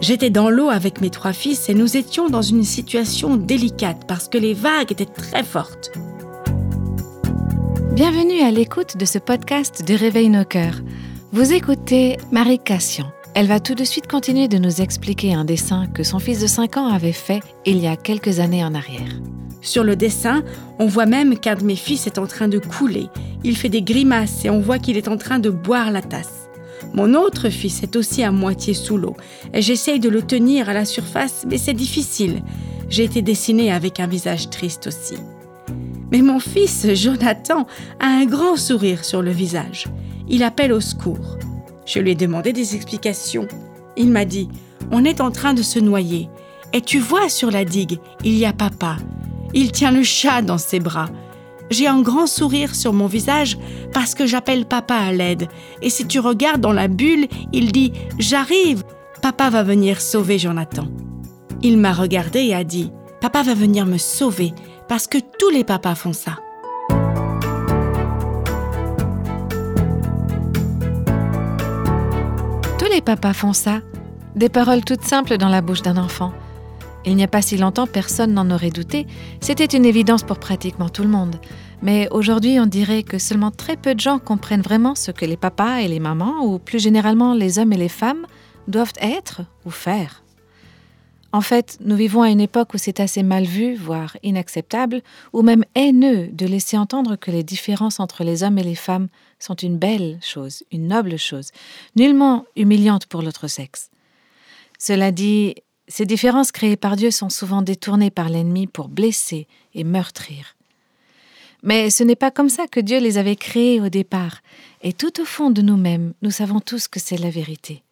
J'étais dans l'eau avec mes trois fils et nous étions dans une situation délicate parce que les vagues étaient très fortes. Bienvenue à l'écoute de ce podcast de Réveil nos cœurs. Vous écoutez Marie Cassian. Elle va tout de suite continuer de nous expliquer un dessin que son fils de 5 ans avait fait il y a quelques années en arrière. Sur le dessin, on voit même qu'un de mes fils est en train de couler. Il fait des grimaces et on voit qu'il est en train de boire la tasse. Mon autre fils est aussi à moitié sous l'eau j'essaye de le tenir à la surface, mais c'est difficile. J'ai été dessinée avec un visage triste aussi. Mais mon fils, Jonathan, a un grand sourire sur le visage. Il appelle au secours. Je lui ai demandé des explications. Il m'a dit On est en train de se noyer. Et tu vois sur la digue, il y a papa. Il tient le chat dans ses bras. J'ai un grand sourire sur mon visage parce que j'appelle papa à l'aide. Et si tu regardes dans la bulle, il dit ⁇ J'arrive Papa va venir sauver Jonathan. Il m'a regardé et a dit ⁇ Papa va venir me sauver parce que tous les papas font ça. Tous les papas font ça. Des paroles toutes simples dans la bouche d'un enfant. Il n'y a pas si longtemps, personne n'en aurait douté. C'était une évidence pour pratiquement tout le monde. Mais aujourd'hui, on dirait que seulement très peu de gens comprennent vraiment ce que les papas et les mamans, ou plus généralement les hommes et les femmes, doivent être ou faire. En fait, nous vivons à une époque où c'est assez mal vu, voire inacceptable, ou même haineux de laisser entendre que les différences entre les hommes et les femmes sont une belle chose, une noble chose, nullement humiliante pour l'autre sexe. Cela dit, ces différences créées par Dieu sont souvent détournées par l'ennemi pour blesser et meurtrir. Mais ce n'est pas comme ça que Dieu les avait créées au départ, et tout au fond de nous-mêmes, nous savons tous que c'est la vérité.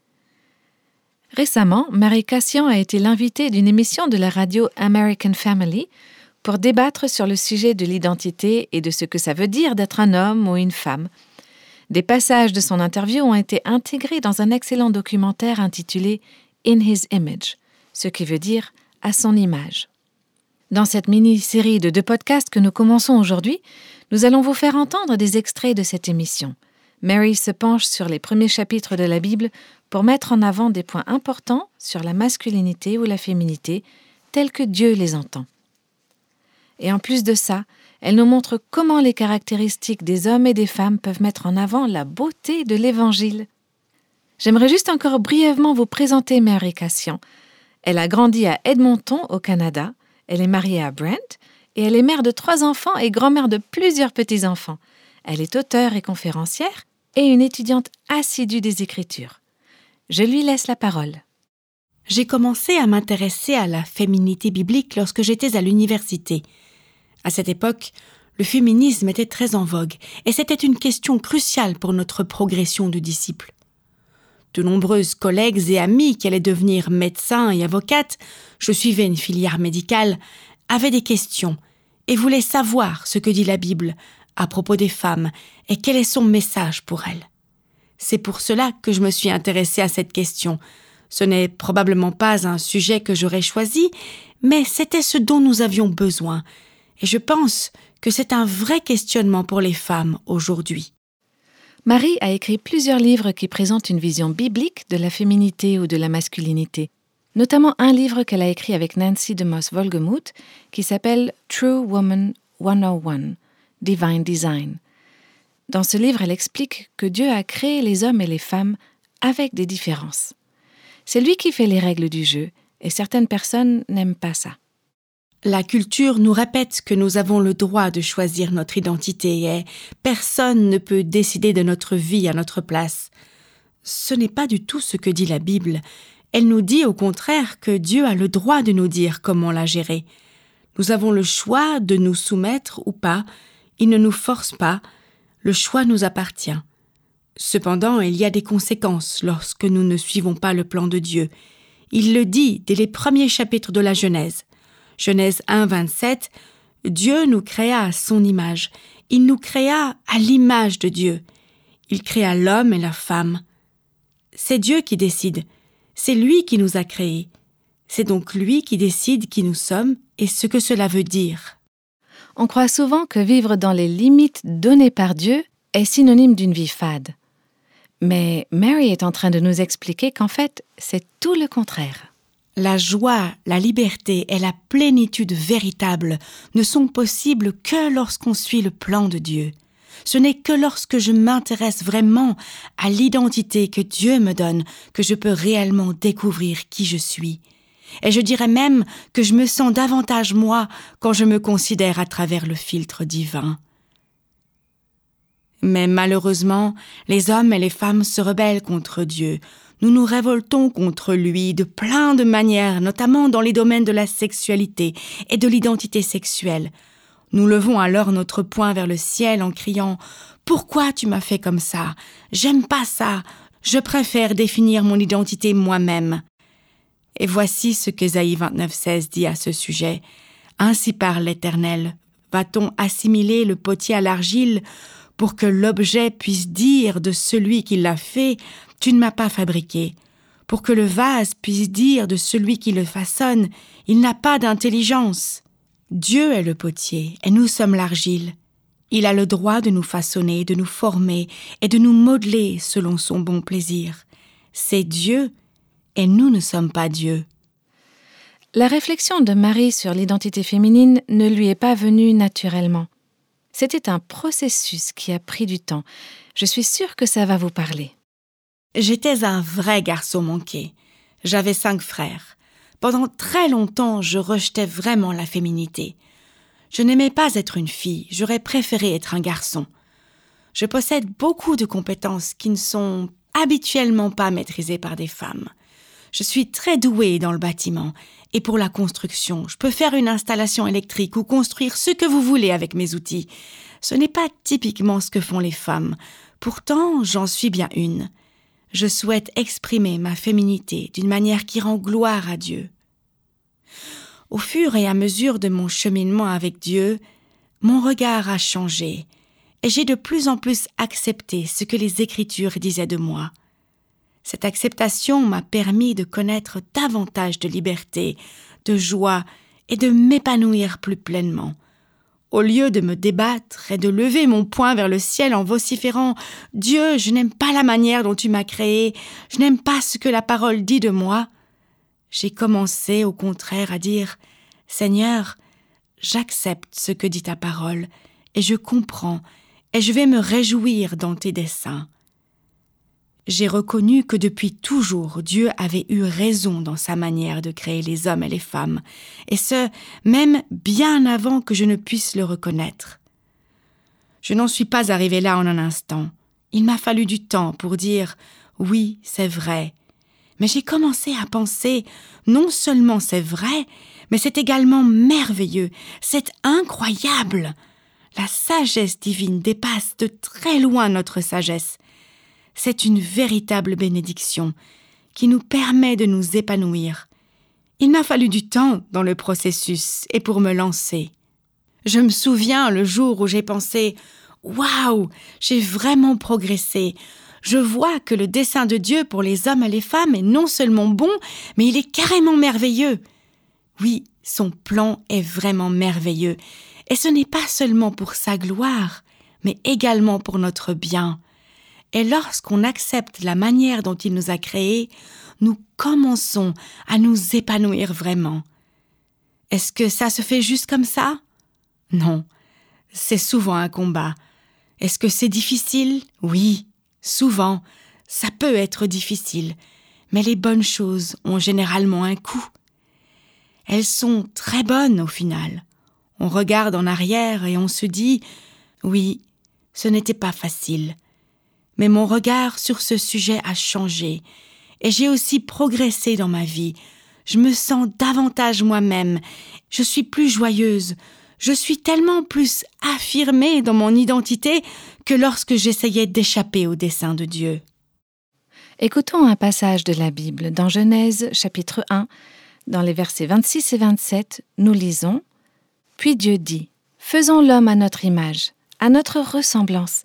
Récemment, Marie Cassian a été l'invitée d'une émission de la radio American Family pour débattre sur le sujet de l'identité et de ce que ça veut dire d'être un homme ou une femme. Des passages de son interview ont été intégrés dans un excellent documentaire intitulé In His Image ce qui veut dire à son image. Dans cette mini-série de deux podcasts que nous commençons aujourd'hui, nous allons vous faire entendre des extraits de cette émission. Mary se penche sur les premiers chapitres de la Bible pour mettre en avant des points importants sur la masculinité ou la féminité tels que Dieu les entend. Et en plus de ça, elle nous montre comment les caractéristiques des hommes et des femmes peuvent mettre en avant la beauté de l'Évangile. J'aimerais juste encore brièvement vous présenter Mary Cassian, elle a grandi à Edmonton, au Canada. Elle est mariée à Brent et elle est mère de trois enfants et grand-mère de plusieurs petits-enfants. Elle est auteure et conférencière et une étudiante assidue des Écritures. Je lui laisse la parole. J'ai commencé à m'intéresser à la féminité biblique lorsque j'étais à l'université. À cette époque, le féminisme était très en vogue et c'était une question cruciale pour notre progression de disciples. De nombreuses collègues et amis qui allaient devenir médecins et avocates, je suivais une filière médicale, avaient des questions et voulaient savoir ce que dit la Bible à propos des femmes et quel est son message pour elles. C'est pour cela que je me suis intéressée à cette question. Ce n'est probablement pas un sujet que j'aurais choisi, mais c'était ce dont nous avions besoin, et je pense que c'est un vrai questionnement pour les femmes aujourd'hui. Marie a écrit plusieurs livres qui présentent une vision biblique de la féminité ou de la masculinité, notamment un livre qu'elle a écrit avec Nancy de Moss Volgemuth qui s'appelle True Woman 101 Divine Design. Dans ce livre, elle explique que Dieu a créé les hommes et les femmes avec des différences. C'est lui qui fait les règles du jeu, et certaines personnes n'aiment pas ça. La culture nous répète que nous avons le droit de choisir notre identité et personne ne peut décider de notre vie à notre place. Ce n'est pas du tout ce que dit la Bible. Elle nous dit au contraire que Dieu a le droit de nous dire comment la gérer. Nous avons le choix de nous soumettre ou pas. Il ne nous force pas. Le choix nous appartient. Cependant, il y a des conséquences lorsque nous ne suivons pas le plan de Dieu. Il le dit dès les premiers chapitres de la Genèse. Genèse 1, 27, Dieu nous créa à son image. Il nous créa à l'image de Dieu. Il créa l'homme et la femme. C'est Dieu qui décide. C'est lui qui nous a créés. C'est donc lui qui décide qui nous sommes et ce que cela veut dire. On croit souvent que vivre dans les limites données par Dieu est synonyme d'une vie fade. Mais Mary est en train de nous expliquer qu'en fait, c'est tout le contraire. La joie, la liberté et la plénitude véritable ne sont possibles que lorsqu'on suit le plan de Dieu. Ce n'est que lorsque je m'intéresse vraiment à l'identité que Dieu me donne que je peux réellement découvrir qui je suis. Et je dirais même que je me sens davantage moi quand je me considère à travers le filtre divin. Mais malheureusement, les hommes et les femmes se rebellent contre Dieu, nous nous révoltons contre lui de plein de manières, notamment dans les domaines de la sexualité et de l'identité sexuelle. Nous levons alors notre poing vers le ciel en criant Pourquoi tu m'as fait comme ça? J'aime pas ça. Je préfère définir mon identité moi-même. Et voici ce qu'Ésaïe 29,16 dit à ce sujet. Ainsi parle l'Éternel. Va-t-on assimiler le potier à l'argile pour que l'objet puisse dire de celui qui l'a fait tu ne m'as pas fabriqué, pour que le vase puisse dire de celui qui le façonne, il n'a pas d'intelligence. Dieu est le potier, et nous sommes l'argile. Il a le droit de nous façonner, de nous former et de nous modeler selon son bon plaisir. C'est Dieu, et nous ne sommes pas Dieu. La réflexion de Marie sur l'identité féminine ne lui est pas venue naturellement. C'était un processus qui a pris du temps. Je suis sûre que ça va vous parler. J'étais un vrai garçon manqué. J'avais cinq frères. Pendant très longtemps, je rejetais vraiment la féminité. Je n'aimais pas être une fille, j'aurais préféré être un garçon. Je possède beaucoup de compétences qui ne sont habituellement pas maîtrisées par des femmes. Je suis très douée dans le bâtiment et pour la construction. Je peux faire une installation électrique ou construire ce que vous voulez avec mes outils. Ce n'est pas typiquement ce que font les femmes. Pourtant, j'en suis bien une je souhaite exprimer ma féminité d'une manière qui rend gloire à Dieu. Au fur et à mesure de mon cheminement avec Dieu, mon regard a changé, et j'ai de plus en plus accepté ce que les Écritures disaient de moi. Cette acceptation m'a permis de connaître davantage de liberté, de joie et de m'épanouir plus pleinement. Au lieu de me débattre et de lever mon poing vers le ciel en vociférant Dieu, je n'aime pas la manière dont tu m'as créé, je n'aime pas ce que la parole dit de moi, j'ai commencé au contraire à dire Seigneur, j'accepte ce que dit ta parole, et je comprends, et je vais me réjouir dans tes desseins j'ai reconnu que depuis toujours Dieu avait eu raison dans sa manière de créer les hommes et les femmes, et ce, même bien avant que je ne puisse le reconnaître. Je n'en suis pas arrivé là en un instant. Il m'a fallu du temps pour dire oui, c'est vrai. Mais j'ai commencé à penser non seulement c'est vrai, mais c'est également merveilleux, c'est incroyable. La sagesse divine dépasse de très loin notre sagesse c'est une véritable bénédiction qui nous permet de nous épanouir. Il m'a fallu du temps dans le processus et pour me lancer. Je me souviens le jour où j'ai pensé Waouh, j'ai vraiment progressé. Je vois que le dessein de Dieu pour les hommes et les femmes est non seulement bon, mais il est carrément merveilleux. Oui, son plan est vraiment merveilleux, et ce n'est pas seulement pour sa gloire, mais également pour notre bien. Et lorsqu'on accepte la manière dont il nous a créés, nous commençons à nous épanouir vraiment. Est-ce que ça se fait juste comme ça? Non, c'est souvent un combat. Est-ce que c'est difficile? Oui, souvent. Ça peut être difficile, mais les bonnes choses ont généralement un coût. Elles sont très bonnes au final. On regarde en arrière et on se dit Oui, ce n'était pas facile mais mon regard sur ce sujet a changé, et j'ai aussi progressé dans ma vie. Je me sens davantage moi-même, je suis plus joyeuse, je suis tellement plus affirmée dans mon identité que lorsque j'essayais d'échapper au dessein de Dieu. Écoutons un passage de la Bible dans Genèse chapitre 1. Dans les versets 26 et 27, nous lisons Puis Dieu dit Faisons l'homme à notre image, à notre ressemblance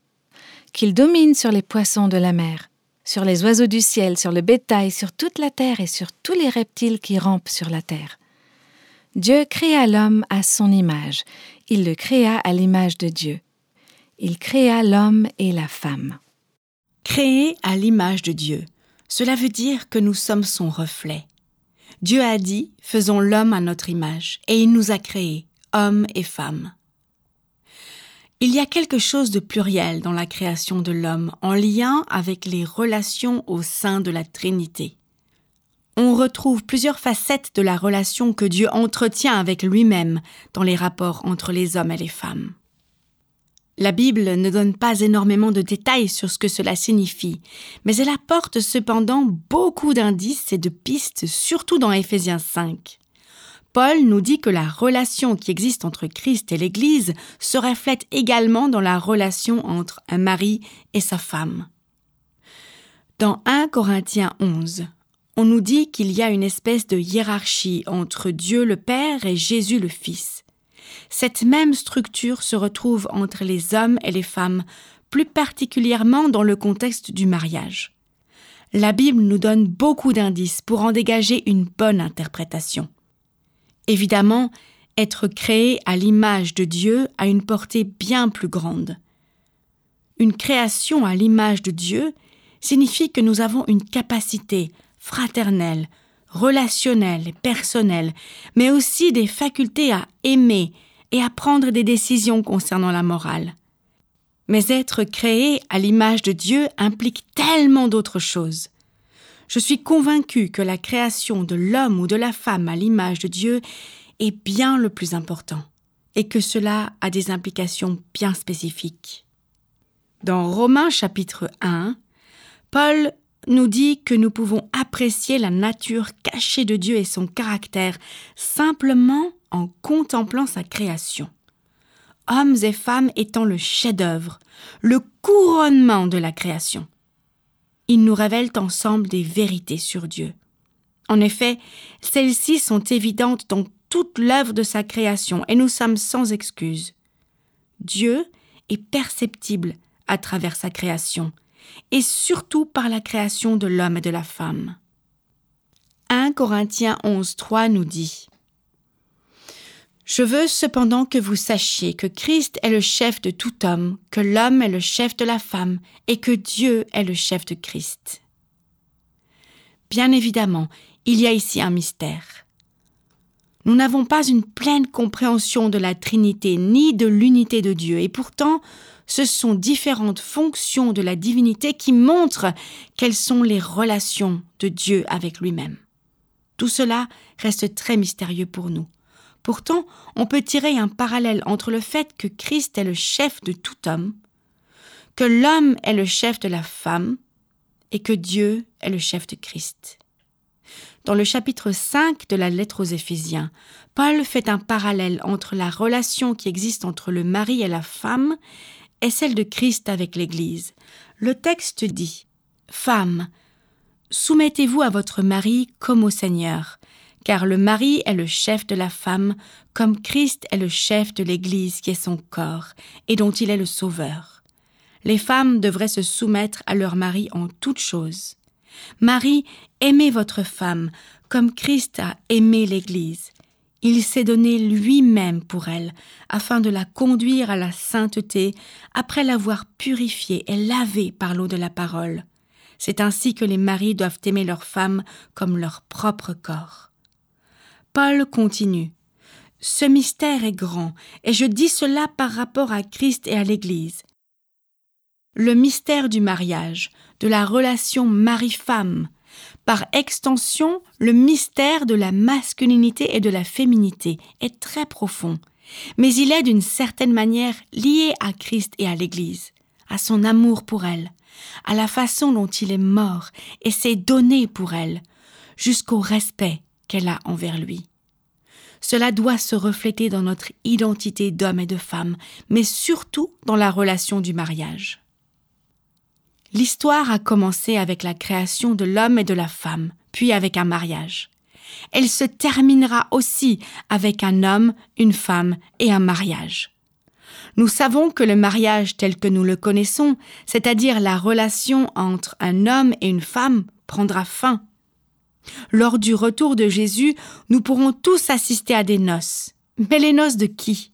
qu'il domine sur les poissons de la mer, sur les oiseaux du ciel, sur le bétail, sur toute la terre et sur tous les reptiles qui rampent sur la terre. Dieu créa l'homme à son image, il le créa à l'image de Dieu. Il créa l'homme et la femme. Créés à l'image de Dieu, cela veut dire que nous sommes son reflet. Dieu a dit, faisons l'homme à notre image, et il nous a créés, hommes et femmes. Il y a quelque chose de pluriel dans la création de l'homme en lien avec les relations au sein de la Trinité. On retrouve plusieurs facettes de la relation que Dieu entretient avec lui-même dans les rapports entre les hommes et les femmes. La Bible ne donne pas énormément de détails sur ce que cela signifie, mais elle apporte cependant beaucoup d'indices et de pistes, surtout dans Éphésiens 5. Paul nous dit que la relation qui existe entre Christ et l'Église se reflète également dans la relation entre un mari et sa femme. Dans 1 Corinthiens 11, on nous dit qu'il y a une espèce de hiérarchie entre Dieu le Père et Jésus le Fils. Cette même structure se retrouve entre les hommes et les femmes, plus particulièrement dans le contexte du mariage. La Bible nous donne beaucoup d'indices pour en dégager une bonne interprétation. Évidemment, être créé à l'image de Dieu a une portée bien plus grande. Une création à l'image de Dieu signifie que nous avons une capacité fraternelle, relationnelle personnelle, mais aussi des facultés à aimer, et à prendre des décisions concernant la morale. Mais être créé à l'image de Dieu implique tellement d'autres choses. Je suis convaincu que la création de l'homme ou de la femme à l'image de Dieu est bien le plus important, et que cela a des implications bien spécifiques. Dans Romains chapitre 1, Paul nous dit que nous pouvons apprécier la nature cachée de Dieu et son caractère simplement en contemplant sa création. Hommes et femmes étant le chef-d'œuvre, le couronnement de la création. Ils nous révèlent ensemble des vérités sur Dieu. En effet, celles-ci sont évidentes dans toute l'œuvre de sa création et nous sommes sans excuse. Dieu est perceptible à travers sa création, et surtout par la création de l'homme et de la femme. 1 Corinthiens 11.3 nous dit je veux cependant que vous sachiez que Christ est le chef de tout homme, que l'homme est le chef de la femme, et que Dieu est le chef de Christ. Bien évidemment, il y a ici un mystère. Nous n'avons pas une pleine compréhension de la Trinité ni de l'unité de Dieu, et pourtant ce sont différentes fonctions de la divinité qui montrent quelles sont les relations de Dieu avec lui-même. Tout cela reste très mystérieux pour nous. Pourtant, on peut tirer un parallèle entre le fait que Christ est le chef de tout homme, que l'homme est le chef de la femme, et que Dieu est le chef de Christ. Dans le chapitre 5 de la lettre aux Éphésiens, Paul fait un parallèle entre la relation qui existe entre le mari et la femme et celle de Christ avec l'Église. Le texte dit Femme, soumettez-vous à votre mari comme au Seigneur, car le mari est le chef de la femme, comme Christ est le chef de l'Église qui est son corps, et dont il est le sauveur. Les femmes devraient se soumettre à leur mari en toutes choses. Marie, aimez votre femme, comme Christ a aimé l'Église. Il s'est donné lui-même pour elle, afin de la conduire à la sainteté, après l'avoir purifiée et lavée par l'eau de la parole. C'est ainsi que les maris doivent aimer leur femme comme leur propre corps. Paul continue. Ce mystère est grand, et je dis cela par rapport à Christ et à l'Église. Le mystère du mariage, de la relation mari-femme, par extension, le mystère de la masculinité et de la féminité est très profond, mais il est d'une certaine manière lié à Christ et à l'Église, à son amour pour elle, à la façon dont il est mort et s'est donné pour elle, jusqu'au respect a envers lui. Cela doit se refléter dans notre identité d'homme et de femme, mais surtout dans la relation du mariage. L'histoire a commencé avec la création de l'homme et de la femme, puis avec un mariage. Elle se terminera aussi avec un homme, une femme et un mariage. Nous savons que le mariage tel que nous le connaissons, c'est-à-dire la relation entre un homme et une femme, prendra fin lors du retour de Jésus, nous pourrons tous assister à des noces. Mais les noces de qui?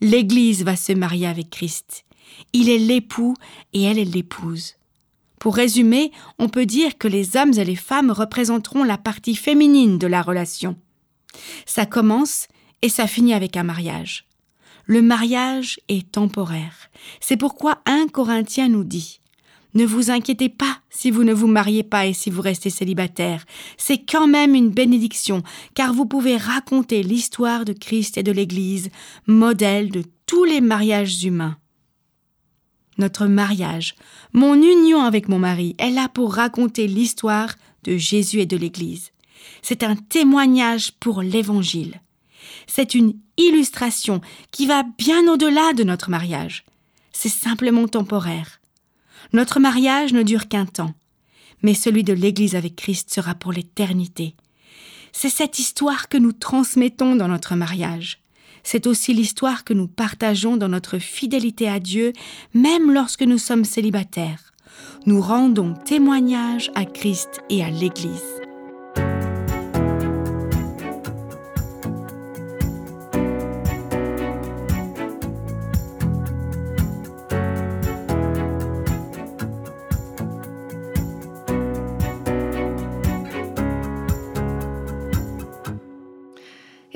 L'Église va se marier avec Christ. Il est l'époux et elle est l'épouse. Pour résumer, on peut dire que les hommes et les femmes représenteront la partie féminine de la relation. Ça commence et ça finit avec un mariage. Le mariage est temporaire. C'est pourquoi un Corinthien nous dit Ne vous inquiétez pas si vous ne vous mariez pas et si vous restez célibataire. C'est quand même une bénédiction, car vous pouvez raconter l'histoire de Christ et de l'Église, modèle de tous les mariages humains. Notre mariage, mon union avec mon mari, est là pour raconter l'histoire de Jésus et de l'Église. C'est un témoignage pour l'Évangile. C'est une illustration qui va bien au-delà de notre mariage. C'est simplement temporaire. Notre mariage ne dure qu'un temps, mais celui de l'Église avec Christ sera pour l'éternité. C'est cette histoire que nous transmettons dans notre mariage. C'est aussi l'histoire que nous partageons dans notre fidélité à Dieu, même lorsque nous sommes célibataires. Nous rendons témoignage à Christ et à l'Église.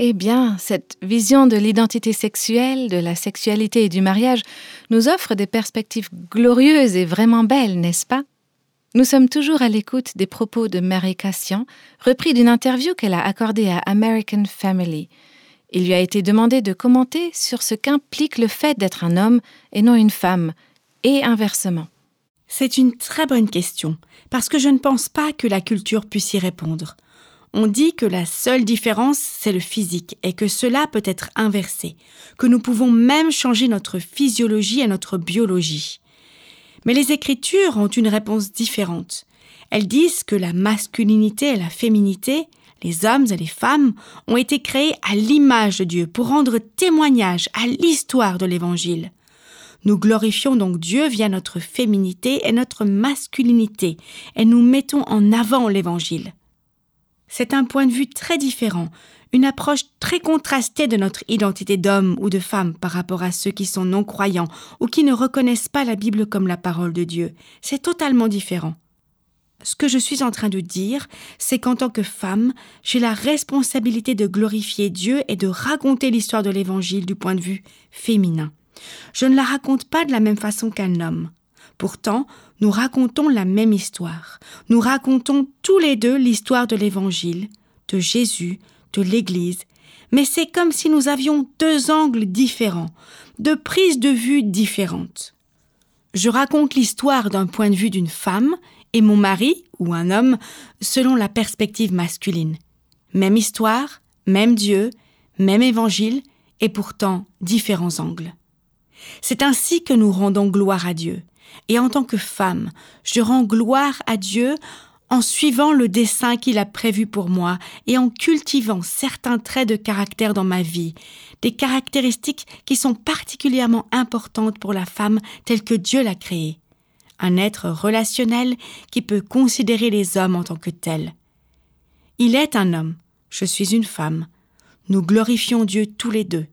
Eh bien, cette vision de l'identité sexuelle, de la sexualité et du mariage nous offre des perspectives glorieuses et vraiment belles, n'est-ce pas? Nous sommes toujours à l'écoute des propos de Mary Cassian, repris d'une interview qu'elle a accordée à American Family. Il lui a été demandé de commenter sur ce qu'implique le fait d'être un homme et non une femme, et inversement. C'est une très bonne question, parce que je ne pense pas que la culture puisse y répondre on dit que la seule différence, c'est le physique, et que cela peut être inversé, que nous pouvons même changer notre physiologie et notre biologie. Mais les Écritures ont une réponse différente. Elles disent que la masculinité et la féminité, les hommes et les femmes, ont été créés à l'image de Dieu pour rendre témoignage à l'histoire de l'Évangile. Nous glorifions donc Dieu via notre féminité et notre masculinité, et nous mettons en avant l'Évangile. C'est un point de vue très différent, une approche très contrastée de notre identité d'homme ou de femme par rapport à ceux qui sont non-croyants ou qui ne reconnaissent pas la Bible comme la parole de Dieu. C'est totalement différent. Ce que je suis en train de dire, c'est qu'en tant que femme, j'ai la responsabilité de glorifier Dieu et de raconter l'histoire de l'Évangile du point de vue féminin. Je ne la raconte pas de la même façon qu'un homme. Pourtant, nous racontons la même histoire. Nous racontons tous les deux l'histoire de l'Évangile, de Jésus, de l'Église, mais c'est comme si nous avions deux angles différents, deux prises de vue différentes. Je raconte l'histoire d'un point de vue d'une femme et mon mari, ou un homme, selon la perspective masculine. Même histoire, même Dieu, même évangile, et pourtant différents angles. C'est ainsi que nous rendons gloire à Dieu. Et en tant que femme, je rends gloire à Dieu en suivant le dessein qu'il a prévu pour moi et en cultivant certains traits de caractère dans ma vie, des caractéristiques qui sont particulièrement importantes pour la femme telle que Dieu l'a créée. Un être relationnel qui peut considérer les hommes en tant que tels. Il est un homme, je suis une femme. Nous glorifions Dieu tous les deux.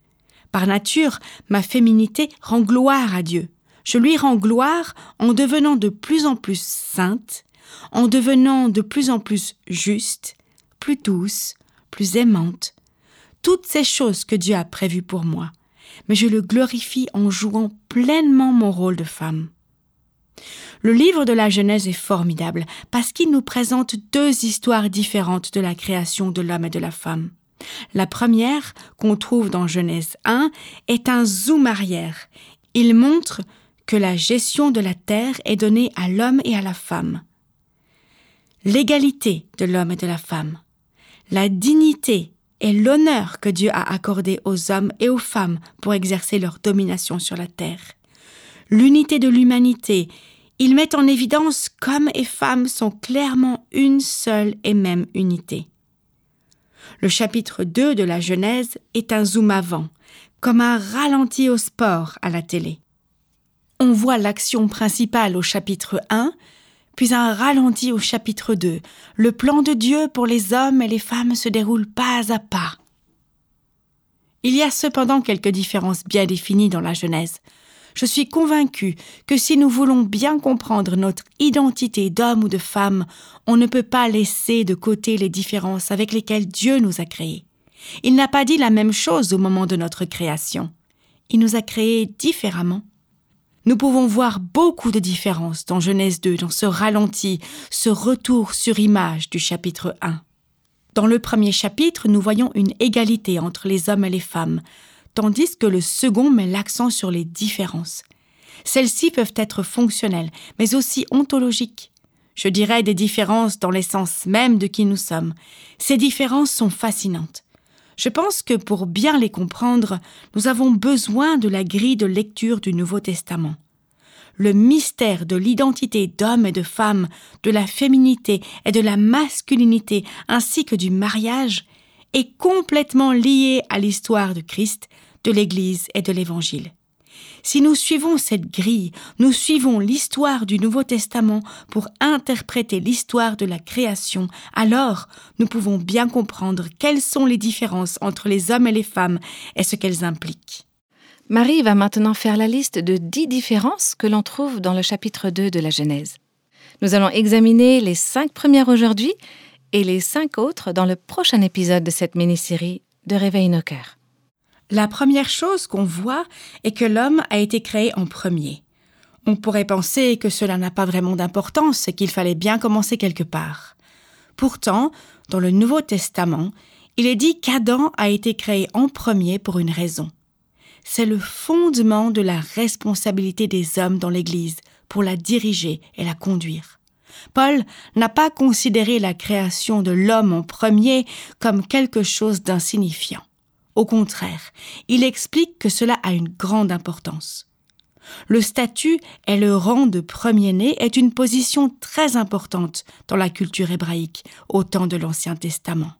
Par nature, ma féminité rend gloire à Dieu je lui rends gloire en devenant de plus en plus sainte, en devenant de plus en plus juste, plus douce, plus aimante, toutes ces choses que Dieu a prévues pour moi, mais je le glorifie en jouant pleinement mon rôle de femme. Le livre de la Genèse est formidable parce qu'il nous présente deux histoires différentes de la création de l'homme et de la femme. La première, qu'on trouve dans Genèse 1, est un zoom arrière. Il montre que la gestion de la terre est donnée à l'homme et à la femme. L'égalité de l'homme et de la femme, la dignité et l'honneur que Dieu a accordé aux hommes et aux femmes pour exercer leur domination sur la terre, l'unité de l'humanité, ils mettent en évidence qu'hommes et femmes sont clairement une seule et même unité. Le chapitre 2 de la Genèse est un zoom avant, comme un ralenti au sport à la télé on voit l'action principale au chapitre 1, puis un ralenti au chapitre 2. Le plan de Dieu pour les hommes et les femmes se déroule pas à pas. Il y a cependant quelques différences bien définies dans la Genèse. Je suis convaincue que si nous voulons bien comprendre notre identité d'homme ou de femme, on ne peut pas laisser de côté les différences avec lesquelles Dieu nous a créés. Il n'a pas dit la même chose au moment de notre création. Il nous a créés différemment. Nous pouvons voir beaucoup de différences dans Genèse 2, dans ce ralenti, ce retour sur image du chapitre 1. Dans le premier chapitre, nous voyons une égalité entre les hommes et les femmes, tandis que le second met l'accent sur les différences. Celles-ci peuvent être fonctionnelles, mais aussi ontologiques. Je dirais des différences dans l'essence même de qui nous sommes. Ces différences sont fascinantes. Je pense que pour bien les comprendre, nous avons besoin de la grille de lecture du Nouveau Testament. Le mystère de l'identité d'homme et de femme, de la féminité et de la masculinité, ainsi que du mariage, est complètement lié à l'histoire de Christ, de l'Église et de l'Évangile. Si nous suivons cette grille, nous suivons l'histoire du Nouveau Testament pour interpréter l'histoire de la création, alors nous pouvons bien comprendre quelles sont les différences entre les hommes et les femmes et ce qu'elles impliquent. Marie va maintenant faire la liste de dix différences que l'on trouve dans le chapitre 2 de la Genèse. Nous allons examiner les cinq premières aujourd'hui et les cinq autres dans le prochain épisode de cette mini-série de Réveil nos cœurs. La première chose qu'on voit est que l'homme a été créé en premier. On pourrait penser que cela n'a pas vraiment d'importance et qu'il fallait bien commencer quelque part. Pourtant, dans le Nouveau Testament, il est dit qu'Adam a été créé en premier pour une raison. C'est le fondement de la responsabilité des hommes dans l'Église pour la diriger et la conduire. Paul n'a pas considéré la création de l'homme en premier comme quelque chose d'insignifiant. Au contraire, il explique que cela a une grande importance. Le statut et le rang de premier-né est une position très importante dans la culture hébraïque au temps de l'Ancien Testament.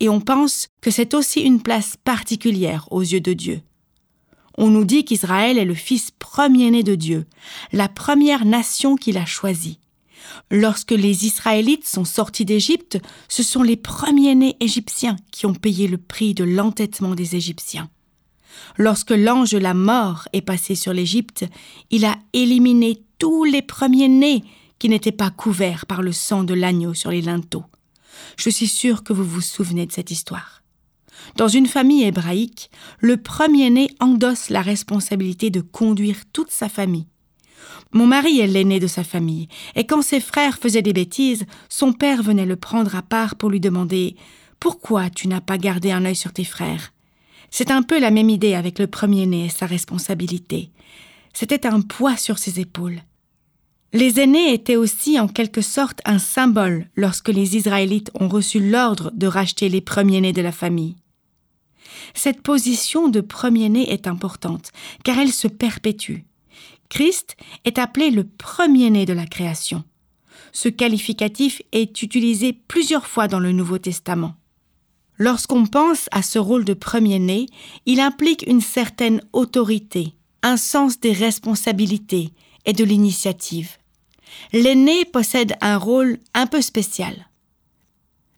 Et on pense que c'est aussi une place particulière aux yeux de Dieu. On nous dit qu'Israël est le fils premier-né de Dieu, la première nation qu'il a choisie. Lorsque les Israélites sont sortis d'Égypte, ce sont les premiers-nés égyptiens qui ont payé le prix de l'entêtement des Égyptiens. Lorsque l'ange de la mort est passé sur l'Égypte, il a éliminé tous les premiers-nés qui n'étaient pas couverts par le sang de l'agneau sur les linteaux. Je suis sûr que vous vous souvenez de cette histoire. Dans une famille hébraïque, le premier-né endosse la responsabilité de conduire toute sa famille. Mon mari est l'aîné de sa famille, et quand ses frères faisaient des bêtises, son père venait le prendre à part pour lui demander Pourquoi tu n'as pas gardé un œil sur tes frères? C'est un peu la même idée avec le premier-né et sa responsabilité. C'était un poids sur ses épaules. Les aînés étaient aussi en quelque sorte un symbole lorsque les Israélites ont reçu l'ordre de racheter les premiers-nés de la famille. Cette position de premier-né est importante, car elle se perpétue. Christ est appelé le premier-né de la création. Ce qualificatif est utilisé plusieurs fois dans le Nouveau Testament. Lorsqu'on pense à ce rôle de premier-né, il implique une certaine autorité, un sens des responsabilités et de l'initiative. L'aîné possède un rôle un peu spécial.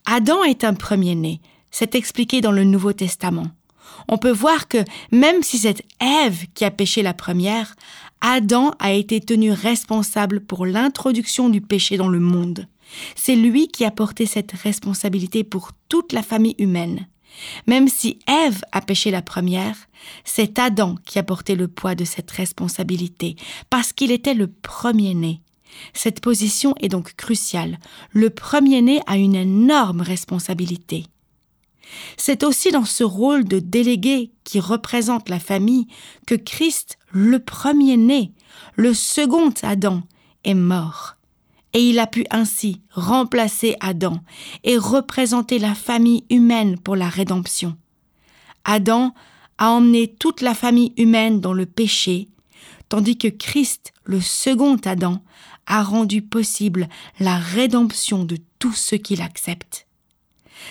Adam est un premier-né, c'est expliqué dans le Nouveau Testament. On peut voir que même si c'est Ève qui a péché la première, Adam a été tenu responsable pour l'introduction du péché dans le monde. C'est lui qui a porté cette responsabilité pour toute la famille humaine. Même si Ève a péché la première, c'est Adam qui a porté le poids de cette responsabilité, parce qu'il était le premier-né. Cette position est donc cruciale. Le premier-né a une énorme responsabilité. C'est aussi dans ce rôle de délégué qui représente la famille que Christ, le premier-né, le second Adam, est mort. Et il a pu ainsi remplacer Adam et représenter la famille humaine pour la rédemption. Adam a emmené toute la famille humaine dans le péché, tandis que Christ, le second Adam, a rendu possible la rédemption de tous ceux qui l'acceptent.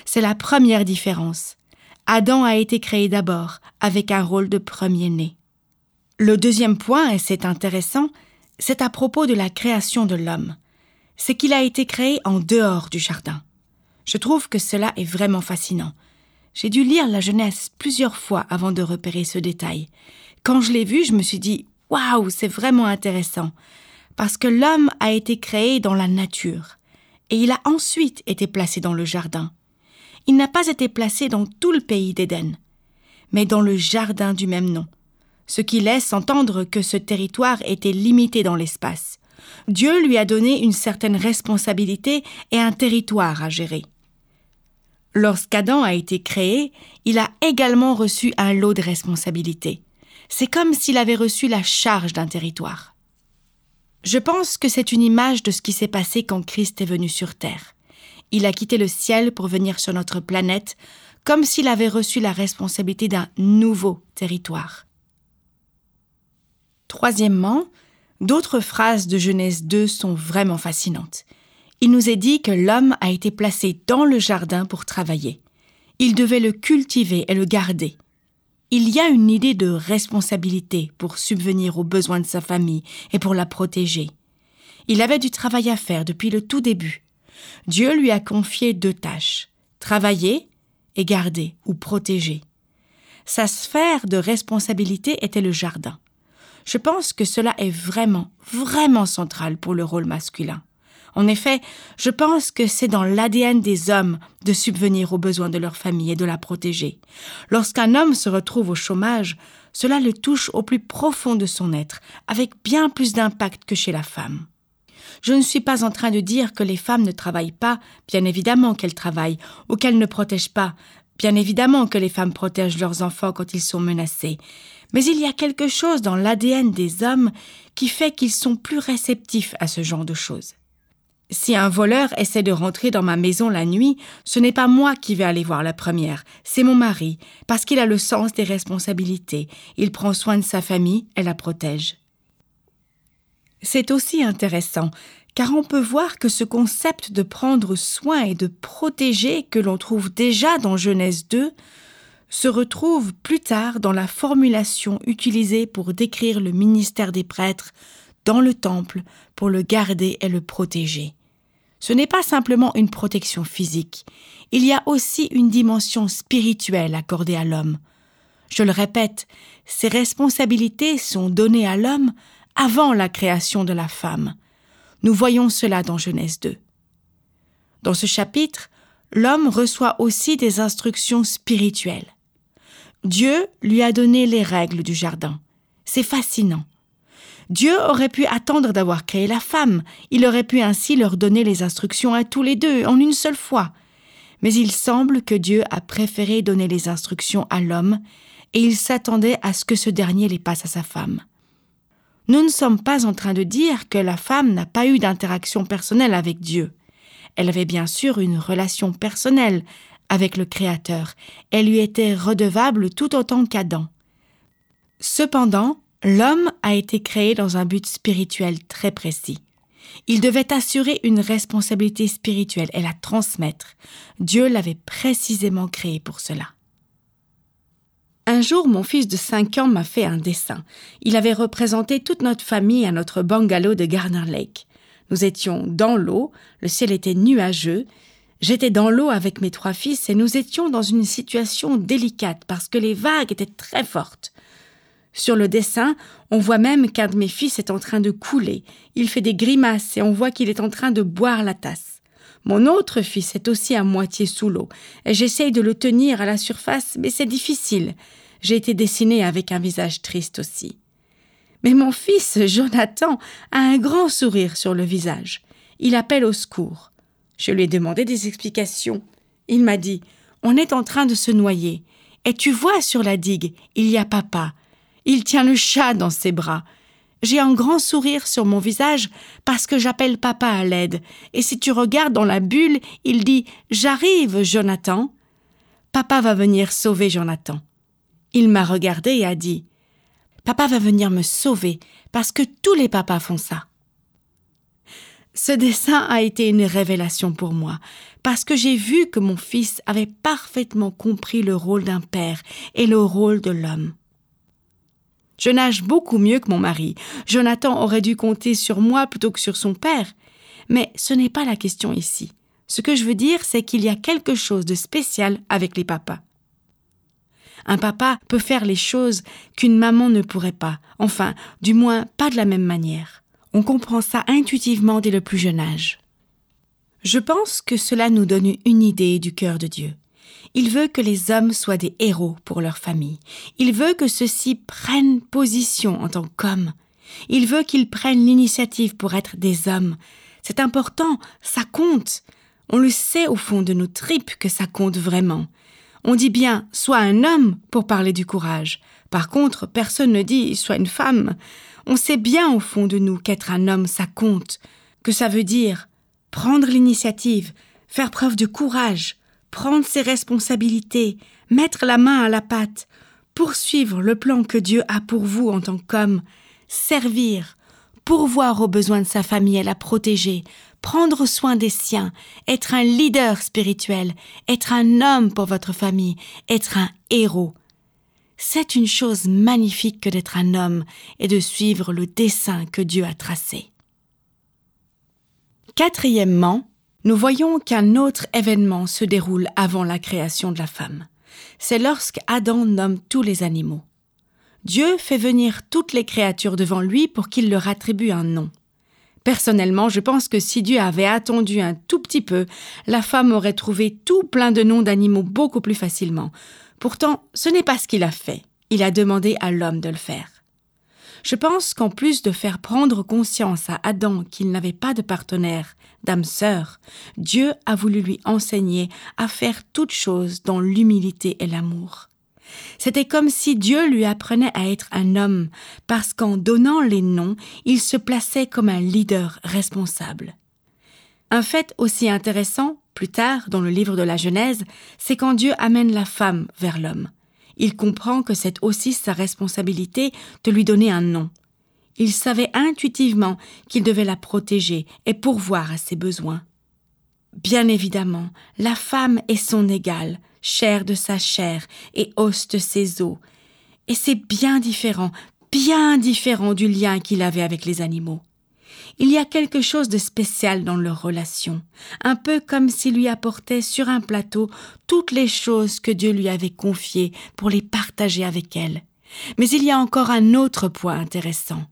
C'est la première différence. Adam a été créé d'abord avec un rôle de premier-né. Le deuxième point, et c'est intéressant, c'est à propos de la création de l'homme. C'est qu'il a été créé en dehors du jardin. Je trouve que cela est vraiment fascinant. J'ai dû lire la Genèse plusieurs fois avant de repérer ce détail. Quand je l'ai vu, je me suis dit Waouh, c'est vraiment intéressant. Parce que l'homme a été créé dans la nature et il a ensuite été placé dans le jardin. Il n'a pas été placé dans tout le pays d'Éden, mais dans le jardin du même nom, ce qui laisse entendre que ce territoire était limité dans l'espace. Dieu lui a donné une certaine responsabilité et un territoire à gérer. Lorsqu'Adam a été créé, il a également reçu un lot de responsabilités. C'est comme s'il avait reçu la charge d'un territoire. Je pense que c'est une image de ce qui s'est passé quand Christ est venu sur Terre. Il a quitté le ciel pour venir sur notre planète, comme s'il avait reçu la responsabilité d'un nouveau territoire. Troisièmement, d'autres phrases de Genèse 2 sont vraiment fascinantes. Il nous est dit que l'homme a été placé dans le jardin pour travailler. Il devait le cultiver et le garder. Il y a une idée de responsabilité pour subvenir aux besoins de sa famille et pour la protéger. Il avait du travail à faire depuis le tout début. Dieu lui a confié deux tâches travailler et garder ou protéger. Sa sphère de responsabilité était le jardin. Je pense que cela est vraiment, vraiment central pour le rôle masculin. En effet, je pense que c'est dans l'ADN des hommes de subvenir aux besoins de leur famille et de la protéger. Lorsqu'un homme se retrouve au chômage, cela le touche au plus profond de son être, avec bien plus d'impact que chez la femme. Je ne suis pas en train de dire que les femmes ne travaillent pas, bien évidemment qu'elles travaillent, ou qu'elles ne protègent pas, bien évidemment que les femmes protègent leurs enfants quand ils sont menacés. Mais il y a quelque chose dans l'ADN des hommes qui fait qu'ils sont plus réceptifs à ce genre de choses. Si un voleur essaie de rentrer dans ma maison la nuit, ce n'est pas moi qui vais aller voir la première, c'est mon mari, parce qu'il a le sens des responsabilités, il prend soin de sa famille et la protège. C'est aussi intéressant, car on peut voir que ce concept de prendre soin et de protéger que l'on trouve déjà dans Genèse 2 se retrouve plus tard dans la formulation utilisée pour décrire le ministère des prêtres dans le temple pour le garder et le protéger. Ce n'est pas simplement une protection physique, il y a aussi une dimension spirituelle accordée à l'homme. Je le répète, ces responsabilités sont données à l'homme avant la création de la femme. Nous voyons cela dans Genèse 2. Dans ce chapitre, l'homme reçoit aussi des instructions spirituelles. Dieu lui a donné les règles du jardin. C'est fascinant. Dieu aurait pu attendre d'avoir créé la femme, il aurait pu ainsi leur donner les instructions à tous les deux en une seule fois. Mais il semble que Dieu a préféré donner les instructions à l'homme, et il s'attendait à ce que ce dernier les passe à sa femme. Nous ne sommes pas en train de dire que la femme n'a pas eu d'interaction personnelle avec Dieu. Elle avait bien sûr une relation personnelle avec le Créateur. Elle lui était redevable tout autant qu'Adam. Cependant, L'homme a été créé dans un but spirituel très précis. Il devait assurer une responsabilité spirituelle et la transmettre. Dieu l'avait précisément créé pour cela. Un jour, mon fils de 5 ans m'a fait un dessin. Il avait représenté toute notre famille à notre bungalow de Garner Lake. Nous étions dans l'eau, le ciel était nuageux. J'étais dans l'eau avec mes trois fils et nous étions dans une situation délicate parce que les vagues étaient très fortes. Sur le dessin, on voit même qu'un de mes fils est en train de couler. Il fait des grimaces et on voit qu'il est en train de boire la tasse. Mon autre fils est aussi à moitié sous l'eau, et j'essaye de le tenir à la surface, mais c'est difficile. J'ai été dessiné avec un visage triste aussi. Mais mon fils, Jonathan, a un grand sourire sur le visage. Il appelle au secours. Je lui ai demandé des explications. Il m'a dit On est en train de se noyer. Et tu vois sur la digue, il y a papa. Il tient le chat dans ses bras. J'ai un grand sourire sur mon visage parce que j'appelle papa à l'aide. Et si tu regardes dans la bulle, il dit J'arrive, Jonathan. Papa va venir sauver Jonathan. Il m'a regardé et a dit Papa va venir me sauver parce que tous les papas font ça. Ce dessin a été une révélation pour moi, parce que j'ai vu que mon fils avait parfaitement compris le rôle d'un père et le rôle de l'homme. Je nage beaucoup mieux que mon mari. Jonathan aurait dû compter sur moi plutôt que sur son père. Mais ce n'est pas la question ici. Ce que je veux dire, c'est qu'il y a quelque chose de spécial avec les papas. Un papa peut faire les choses qu'une maman ne pourrait pas, enfin, du moins pas de la même manière. On comprend ça intuitivement dès le plus jeune âge. Je pense que cela nous donne une idée du cœur de Dieu. Il veut que les hommes soient des héros pour leur famille. Il veut que ceux-ci prennent position en tant qu'hommes. Il veut qu'ils prennent l'initiative pour être des hommes. C'est important, ça compte. On le sait au fond de nos tripes que ça compte vraiment. On dit bien sois un homme pour parler du courage. Par contre, personne ne dit sois une femme. On sait bien au fond de nous qu'être un homme ça compte, que ça veut dire prendre l'initiative, faire preuve de courage, prendre ses responsabilités, mettre la main à la pâte, poursuivre le plan que Dieu a pour vous en tant qu'homme, servir, pourvoir aux besoins de sa famille et la protéger, prendre soin des siens, être un leader spirituel, être un homme pour votre famille, être un héros. C'est une chose magnifique que d'être un homme et de suivre le dessein que Dieu a tracé. Quatrièmement, nous voyons qu'un autre événement se déroule avant la création de la femme. C'est lorsque Adam nomme tous les animaux. Dieu fait venir toutes les créatures devant lui pour qu'il leur attribue un nom. Personnellement, je pense que si Dieu avait attendu un tout petit peu, la femme aurait trouvé tout plein de noms d'animaux beaucoup plus facilement. Pourtant, ce n'est pas ce qu'il a fait. Il a demandé à l'homme de le faire. Je pense qu'en plus de faire prendre conscience à Adam qu'il n'avait pas de partenaire, d'âme sœur, Dieu a voulu lui enseigner à faire toutes choses dans l'humilité et l'amour. C'était comme si Dieu lui apprenait à être un homme, parce qu'en donnant les noms, il se plaçait comme un leader responsable. Un fait aussi intéressant, plus tard dans le livre de la Genèse, c'est quand Dieu amène la femme vers l'homme il comprend que c'est aussi sa responsabilité de lui donner un nom. Il savait intuitivement qu'il devait la protéger et pourvoir à ses besoins. Bien évidemment, la femme est son égale, chair de sa chair et os de ses os. Et c'est bien différent, bien différent du lien qu'il avait avec les animaux. Il y a quelque chose de spécial dans leur relation, un peu comme s'il lui apportait sur un plateau toutes les choses que Dieu lui avait confiées pour les partager avec elle. Mais il y a encore un autre point intéressant.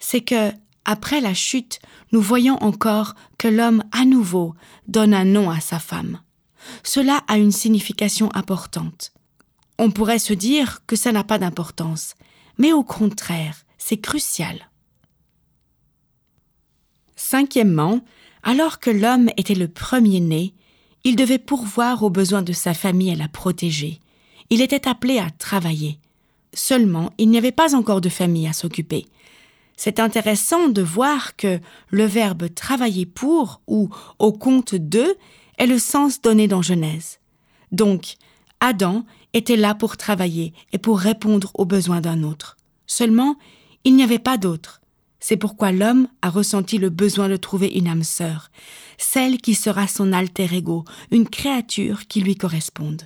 C'est que, après la chute, nous voyons encore que l'homme à nouveau donne un nom à sa femme. Cela a une signification importante. On pourrait se dire que ça n'a pas d'importance, mais au contraire, c'est crucial. Cinquièmement, alors que l'homme était le premier-né, il devait pourvoir aux besoins de sa famille et la protéger. Il était appelé à travailler. Seulement, il n'y avait pas encore de famille à s'occuper. C'est intéressant de voir que le verbe travailler pour ou au compte de est le sens donné dans Genèse. Donc, Adam était là pour travailler et pour répondre aux besoins d'un autre. Seulement, il n'y avait pas d'autre. C'est pourquoi l'homme a ressenti le besoin de trouver une âme sœur, celle qui sera son alter ego, une créature qui lui corresponde.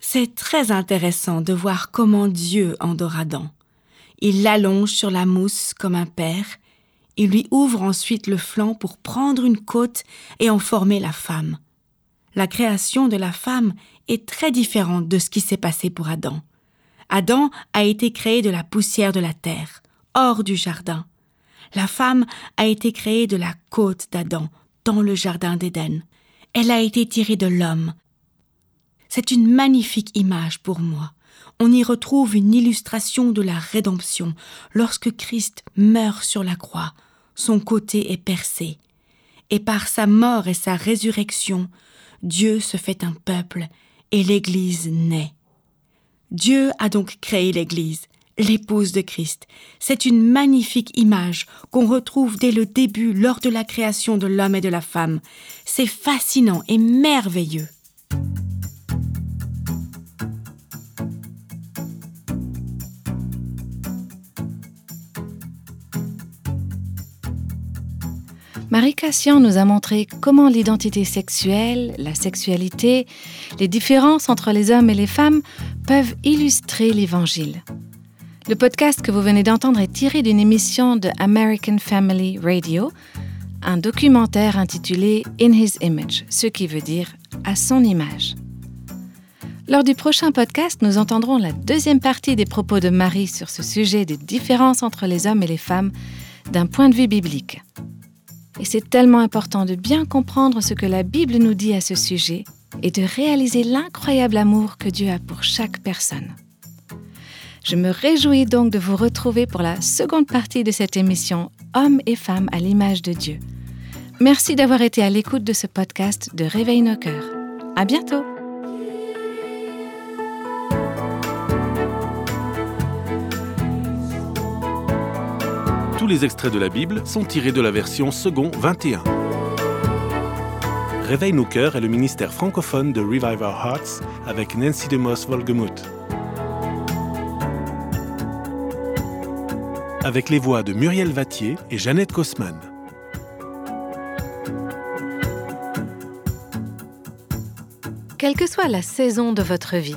C'est très intéressant de voir comment Dieu endort Adam. Il l'allonge sur la mousse comme un père, il lui ouvre ensuite le flanc pour prendre une côte et en former la femme. La création de la femme est très différente de ce qui s'est passé pour Adam. Adam a été créé de la poussière de la terre hors du jardin. La femme a été créée de la côte d'Adam, dans le jardin d'Éden. Elle a été tirée de l'homme. C'est une magnifique image pour moi. On y retrouve une illustration de la rédemption. Lorsque Christ meurt sur la croix, son côté est percé. Et par sa mort et sa résurrection, Dieu se fait un peuple et l'Église naît. Dieu a donc créé l'Église, l'épouse de Christ. C'est une magnifique image qu'on retrouve dès le début lors de la création de l'homme et de la femme. C'est fascinant et merveilleux. Marie Cassian nous a montré comment l'identité sexuelle, la sexualité, les différences entre les hommes et les femmes peuvent illustrer l'Évangile. Le podcast que vous venez d'entendre est tiré d'une émission de American Family Radio, un documentaire intitulé In His Image, ce qui veut dire à son image. Lors du prochain podcast, nous entendrons la deuxième partie des propos de Marie sur ce sujet des différences entre les hommes et les femmes d'un point de vue biblique. Et c'est tellement important de bien comprendre ce que la Bible nous dit à ce sujet et de réaliser l'incroyable amour que Dieu a pour chaque personne. Je me réjouis donc de vous retrouver pour la seconde partie de cette émission Hommes et femmes à l'image de Dieu. Merci d'avoir été à l'écoute de ce podcast de Réveil nos cœurs. À bientôt! Tous les extraits de la Bible sont tirés de la version second 21. Réveille nos cœurs est le ministère francophone de Revive Our Hearts avec Nancy DeMoss Volgemuth. Avec les voix de Muriel Vattier et Jeannette Kosman. Quelle que soit la saison de votre vie,